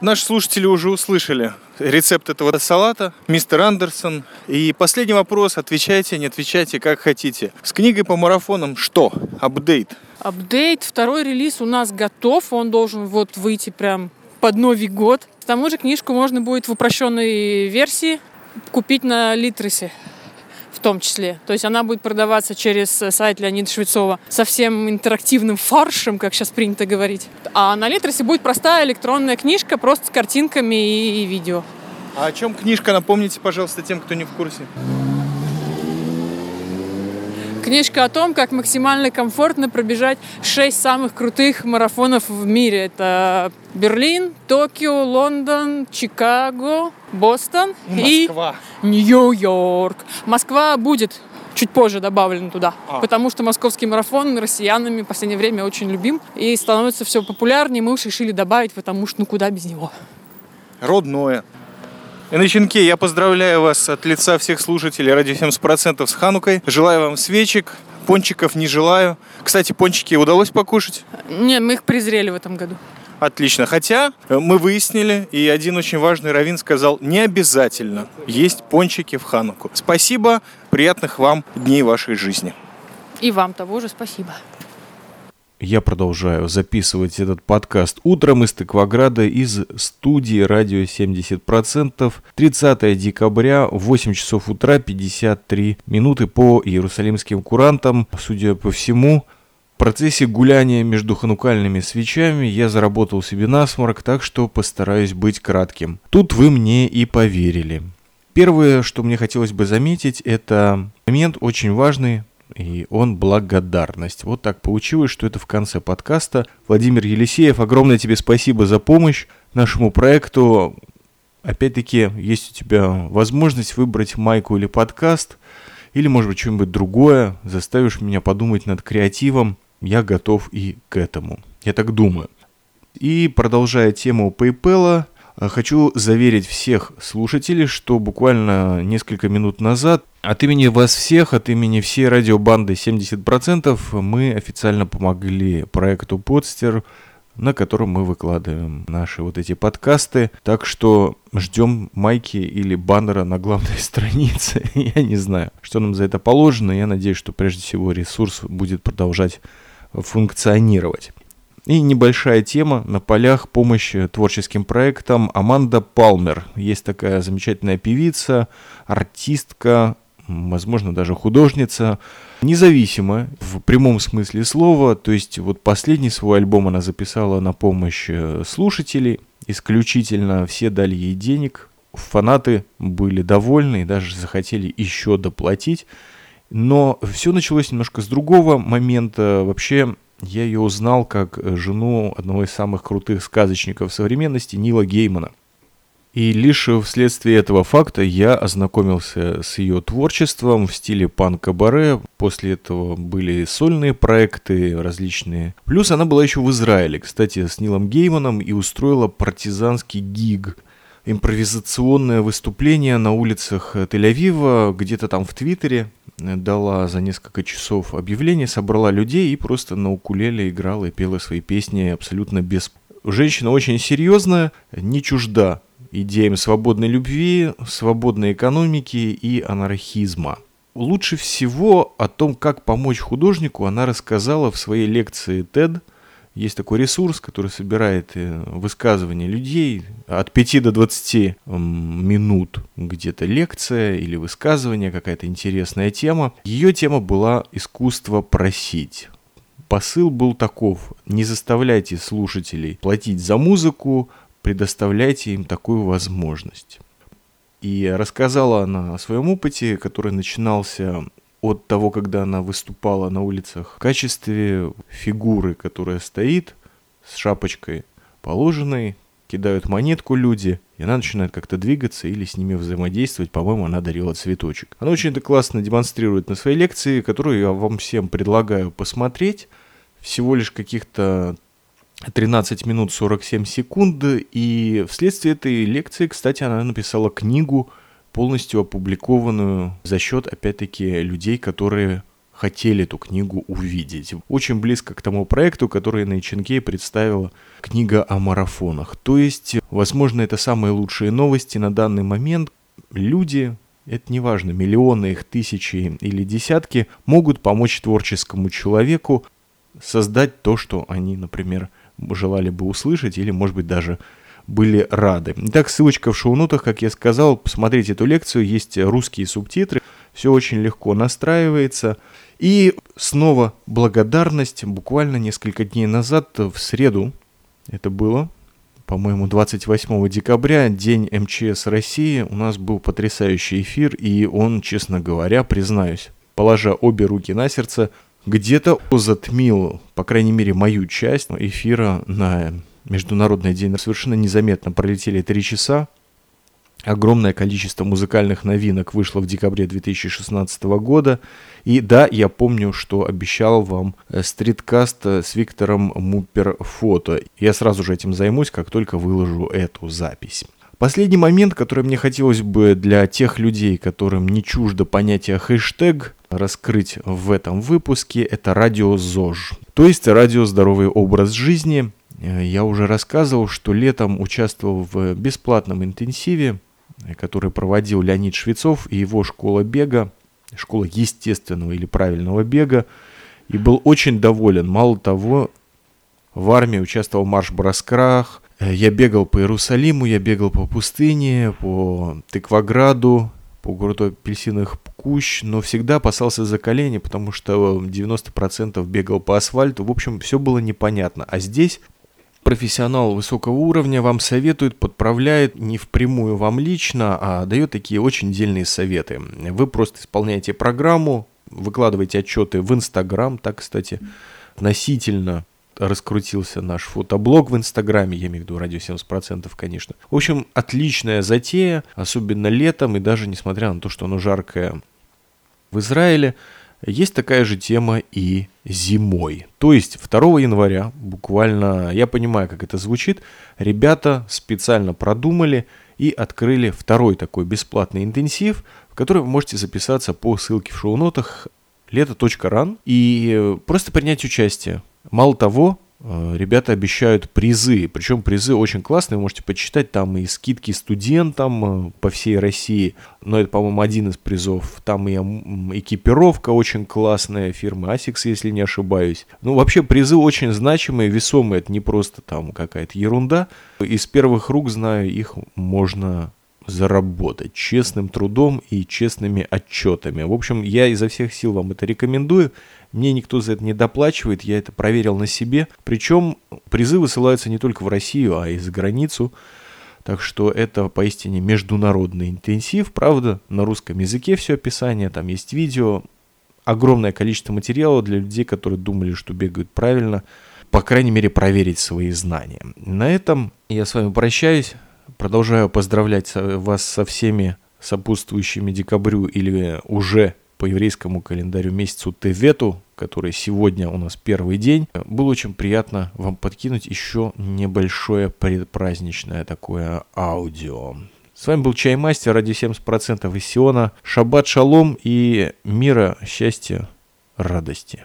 [SPEAKER 5] Наши слушатели уже услышали рецепт этого салата, мистер Андерсон. И последний вопрос, отвечайте, не отвечайте, как хотите. С книгой по марафонам что? Апдейт?
[SPEAKER 4] Апдейт, второй релиз у нас готов, он должен вот выйти прям под Новый год. К тому же книжку можно будет в упрощенной версии купить на Литресе в том числе. То есть она будет продаваться через сайт Леонида Швецова со всем интерактивным фаршем, как сейчас принято говорить. А на Литресе будет простая электронная книжка, просто с картинками и, и видео.
[SPEAKER 5] А о чем книжка, напомните, пожалуйста, тем, кто не в курсе.
[SPEAKER 4] Книжка о том, как максимально комфортно пробежать шесть самых крутых марафонов в мире. Это Берлин, Токио, Лондон, Чикаго, Бостон и,
[SPEAKER 5] Москва.
[SPEAKER 4] Нью-Йорк. Москва будет чуть позже добавлен туда,
[SPEAKER 5] А.
[SPEAKER 4] потому что московский марафон россиянами в последнее время очень любим и становится все популярнее. Мы уж решили добавить, потому что ну куда без него.
[SPEAKER 5] Родное. Начинки, я поздравляю вас от лица всех слушателей радио 70% с Ханукой. Желаю вам свечек, пончиков не желаю. Кстати, пончики удалось покушать?
[SPEAKER 4] Не, мы их презрели в этом году.
[SPEAKER 5] Отлично. Хотя э, мы выяснили, и один очень важный раввин сказал, не обязательно есть пончики в Хануку. Спасибо, приятных вам дней вашей жизни.
[SPEAKER 4] И вам того же спасибо.
[SPEAKER 1] Я продолжаю записывать этот подкаст утром из Тыкваграда из студии радио 70%. 30 декабря, 8 часов утра, 53 минуты по иерусалимским курантам. Судя по всему, в процессе гуляния между ханукальными свечами я заработал себе насморк, так что постараюсь быть кратким. Тут вы мне и поверили. Первое, что мне хотелось бы заметить, это момент очень важный, и он благодарность. Вот так получилось, что это в конце подкаста. Владимир Елисеев, огромное тебе спасибо за помощь нашему проекту. Опять-таки, есть у тебя возможность выбрать майку или подкаст, или, может быть, что-нибудь другое, заставишь меня подумать над креативом, я готов и к этому. Я так думаю. И продолжая тему PayPal, хочу заверить всех слушателей, что буквально несколько минут назад от имени вас всех, от имени всей радиобанды 70% мы официально помогли проекту Подстер, на котором мы выкладываем наши вот эти подкасты. Так что ждем майки или баннера на главной *laughs* странице. Я не знаю, что нам за это положено. Я надеюсь, что прежде всего ресурс будет продолжать функционировать. И небольшая тема на полях помощи творческим проектам. Аманда Палмер. Есть такая замечательная певица, артистка, возможно, даже художница, независимо в прямом смысле слова. То есть вот последний свой альбом она записала на помощь э, слушателей исключительно. Все дали ей денег. Фанаты были довольны и даже захотели еще доплатить. Но все началось немножко с другого момента. Вообще, я ее узнал как жену одного из самых крутых сказочников современности Нила Геймана. И лишь вследствие этого факта я ознакомился с ее творчеством в стиле панк-кабаре. После этого были сольные проекты различные. Плюс она была еще в Израиле, кстати, с Нилом Гейманом и устроила партизанский гиг. Импровизационное выступление на улицах Тель-Авива, где-то там в Твиттере дала за несколько часов объявление, собрала людей и просто на укулеле играла и пела свои песни абсолютно без... Женщина очень серьезная, не чужда идеям свободной любви, свободной экономики и анархизма. Лучше всего о том, как помочь художнику, она рассказала в своей лекции TED. Есть такой ресурс, который собирает э, высказывания людей от 5 до 20 м, минут. Где-то лекция или высказывание, какая-то интересная тема. Ее тема была «Искусство просить». Посыл был таков. Не заставляйте слушателей платить за музыку, предоставляйте им такую возможность. И рассказала она о своем опыте, который начинался от того, когда она выступала на улицах в качестве фигуры, которая стоит с шапочкой положенной, кидают монетку люди, и она начинает как-то двигаться или с ними взаимодействовать. По-моему, она дарила цветочек. Она очень это классно демонстрирует на своей лекции, которую я вам всем предлагаю посмотреть. Всего лишь каких-то 13 минут 47 секунд. И вследствие этой лекции, кстати, она написала книгу полностью опубликованную за счет, опять-таки, людей, которые хотели эту книгу увидеть. Очень близко к тому проекту, который на HNK представила книга о марафонах. То есть, возможно, это самые лучшие новости на данный момент. Люди, это не важно, миллионы их, тысячи или десятки, могут помочь творческому человеку создать то, что они, например, желали бы услышать или, может быть, даже были рады. Итак, ссылочка в шоу-нотах, как я сказал, посмотрите эту лекцию, есть русские субтитры, все очень легко настраивается. И снова благодарность. Буквально несколько дней назад, в среду, это было, по-моему, 28 декабря, день МЧС России, у нас был потрясающий эфир, и он, честно говоря, признаюсь, положа обе руки на сердце, где-то затмил, по крайней мере, мою часть эфира на Международный день. Совершенно незаметно пролетели три часа. Огромное количество музыкальных новинок вышло в декабре 2016 года. И да, я помню, что обещал вам э, стриткаст э, с Виктором Мупер фото. Я сразу же этим займусь, как только выложу эту запись. Последний момент, который мне хотелось бы для тех людей, которым не чуждо понятие хэштег, раскрыть в этом выпуске, это радио ЗОЖ. То есть радио «Здоровый образ жизни». Э, я уже рассказывал, что летом участвовал в бесплатном интенсиве который проводил Леонид Швецов и его школа бега, школа естественного или правильного бега, и был очень доволен. Мало того, в армии участвовал марш-бросках, я бегал по Иерусалиму, я бегал по пустыне, по Тыкваграду, по городу апельсиновых кущ, но всегда опасался за колени, потому что 90% бегал по асфальту. В общем, все было непонятно. А здесь профессионал высокого уровня вам советует, подправляет не впрямую вам лично, а дает такие очень дельные советы. Вы просто исполняете программу, выкладываете отчеты в Инстаграм, так, кстати, относительно раскрутился наш фотоблог в Инстаграме, я имею в виду радио 70%, конечно. В общем, отличная затея, особенно летом, и даже несмотря на то, что оно жаркое в Израиле, есть такая же тема и зимой. То есть 2 января, буквально, я понимаю, как это звучит, ребята специально продумали и открыли второй такой бесплатный интенсив, в который вы можете записаться по ссылке в шоу-нотах лето.ран и просто принять участие. Мало того, ребята обещают призы, причем призы очень классные, вы можете почитать, там и скидки студентам э, по всей России, но это, по-моему, один из призов, там и экипировка очень классная, фирмы ASICS, если не ошибаюсь. Ну, вообще, призы очень значимые, весомые, это не просто там какая-то ерунда, из первых рук знаю, их можно заработать честным трудом и честными отчетами. В общем, я изо всех сил вам это рекомендую. Мне никто за это не доплачивает, я это проверил на себе. Причем призы высылаются не только в Россию, а и за границу. Так что это поистине международный интенсив. Правда, на русском языке все описание, там есть видео. Огромное количество материала для людей, которые думали, что бегают правильно. По крайней мере, проверить свои знания. На этом я с вами прощаюсь. Продолжаю поздравлять вас со всеми сопутствующими декабрю или уже по еврейскому календарю месяцу Тевету, который сегодня у нас первый день. Было очень приятно вам подкинуть еще небольшое предпраздничное такое аудио. С вами был Чаймастер, ради 70% из Сиона. Шаббат шалом и мира, счастья, радости.